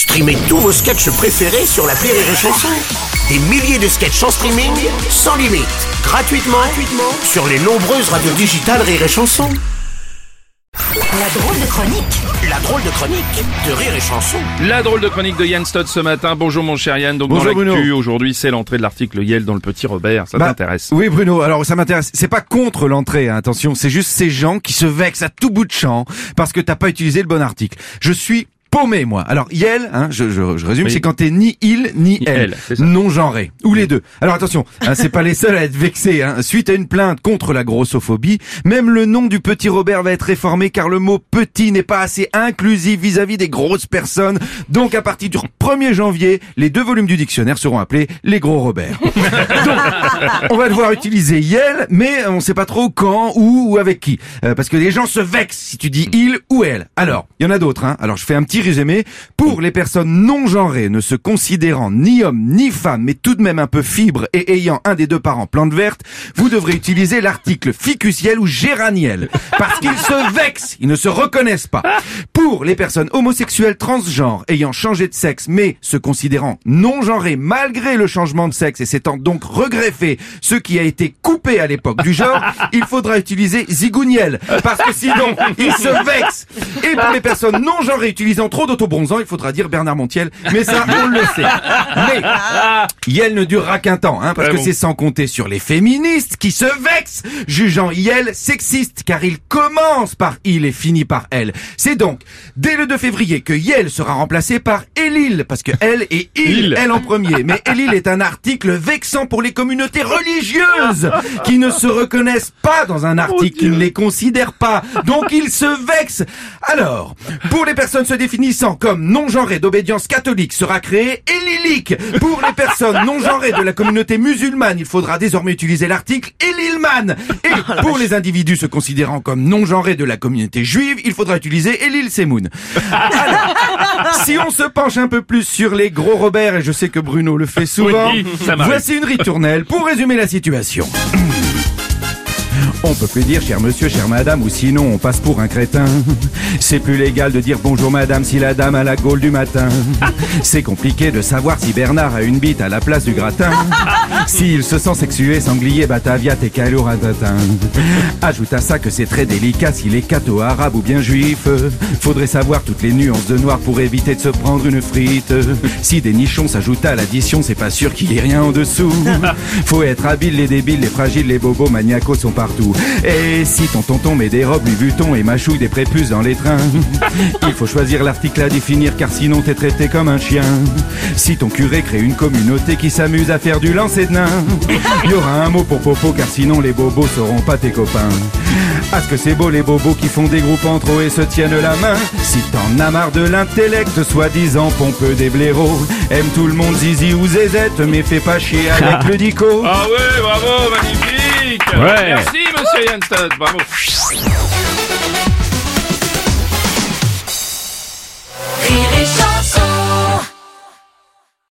Streamez tous vos sketchs préférés sur la Rire et Chanson. Des milliers de sketchs en streaming, sans limite, gratuitement, gratuitement sur les nombreuses radios digitales Rire et Chanson. La drôle de chronique La drôle de chronique de Rire et Chanson. La drôle de chronique de Yann Stott ce matin. Bonjour mon cher Yann. Donc Bonjour, dans l'actu Bruno. aujourd'hui, c'est l'entrée de l'article Yale dans le Petit Robert. Ça Bah, t'intéresse? Oui Bruno, alors ça m'intéresse. C'est pas contre l'entrée, hein, attention, c'est juste ces gens qui se vexent à tout bout de champ parce que t'as pas utilisé le bon article. Je suis paumé moi. Alors Yel, hein, je, je, je résume, Oui. c'est quand t'es ni il ni Ni elle, elle, c'est ça. non genré, ou les deux. Alors attention, hein, c'est pas les seuls à être vexés. Hein. Suite à une plainte contre la grossophobie, même le nom du petit Robert va être réformé car le mot petit n'est pas assez inclusif vis-à-vis des grosses personnes. Donc à partir du 1er janvier, les deux volumes du dictionnaire seront appelés les gros Robert. On va devoir utiliser Yel, mais on sait pas trop quand, où ou avec qui. Euh, parce que les gens se vexent si tu dis il ou elle. Alors, il y en a d'autres. Hein. Alors, je fais un petit Pour les personnes non genrées, ne se considérant ni homme ni femme, mais tout de même un peu fibre et ayant un des deux parents plante verte, vous devrez utiliser l'article ficus-Yel ou géraniel. Parce qu'ils se vexent, ils ne se reconnaissent pas. Pour les personnes homosexuelles transgenres ayant changé de sexe, mais se considérant non genrées malgré le changement de sexe et s'étant donc regreffé ce qui a été coupé à l'époque du genre, il faudra utiliser zigouniel. Parce que sinon, ils se vexent. Et pour les personnes non genrées utilisant trop d'autobronzant, il faudra dire Bernard Montiel. Mais ça, on le sait. Mais, Yel ne durera qu'un temps, hein, parce Ouais, que bon. c'est sans compter sur les féministes qui se vexent, jugeant Yel sexiste, car il commence par il et finit par elle. C'est donc dès le 2 février que Yel sera remplacé par Elil, parce que elle et il, Il. elle en premier. Mais Elil est un article vexant pour les communautés religieuses, qui ne se reconnaissent pas dans un article, qui ne les considèrent pas. Donc ils se vexent. Alors, pour les personnes se définissant comme non-genrées d'obédience catholique, sera créé Elilique. Pour les personnes non-genrées de la communauté musulmane, il faudra désormais utiliser l'article Elilman. Et pour les individus se considérant comme non-genrés de la communauté juive, il faudra utiliser Elil Semoun. Si on se penche un peu plus sur les gros Robert, et je sais que Bruno le fait souvent, Oui, voici une ritournelle pour résumer la situation. On peut plus dire cher monsieur, chère madame, ou sinon on passe pour un crétin. C'est plus légal de dire bonjour madame si la dame a la gaule du matin. C'est compliqué de savoir si Bernard a une bite à la place du gratin. S'il se sent sexué, sanglier, batavia, tecailo, ratatin. Ajoute à ça que c'est très délicat s'il est catho, arabe ou bien juif. Faudrait savoir toutes les nuances de noir pour éviter de se prendre une frite. Si des nichons s'ajoutent à l'addition, c'est pas sûr qu'il y ait rien en dessous. Faut être habile, les débiles, les fragiles, les bobos, maniacos sont partout. Et si ton tonton met des robes Louis Vuitton et mâchouille des prépuces dans les trains, il faut choisir l'article à définir car sinon t'es traité comme un chien. Si ton curé crée une communauté qui s'amuse à faire du lancer de nain, il y aura un mot pour popo car sinon les bobos seront pas tes copains. Ah ce que c'est beau les bobos qui font des groupes entre eux et se tiennent la main. Si t'en as marre de l'intellect, soi-disant pompeux des blaireaux, aime tout le monde zizi ou zézette, mais fais pas chier avec le dico. Ah ouais, bravo, magnifique Ouais. Merci monsieur Yann Stott, bravo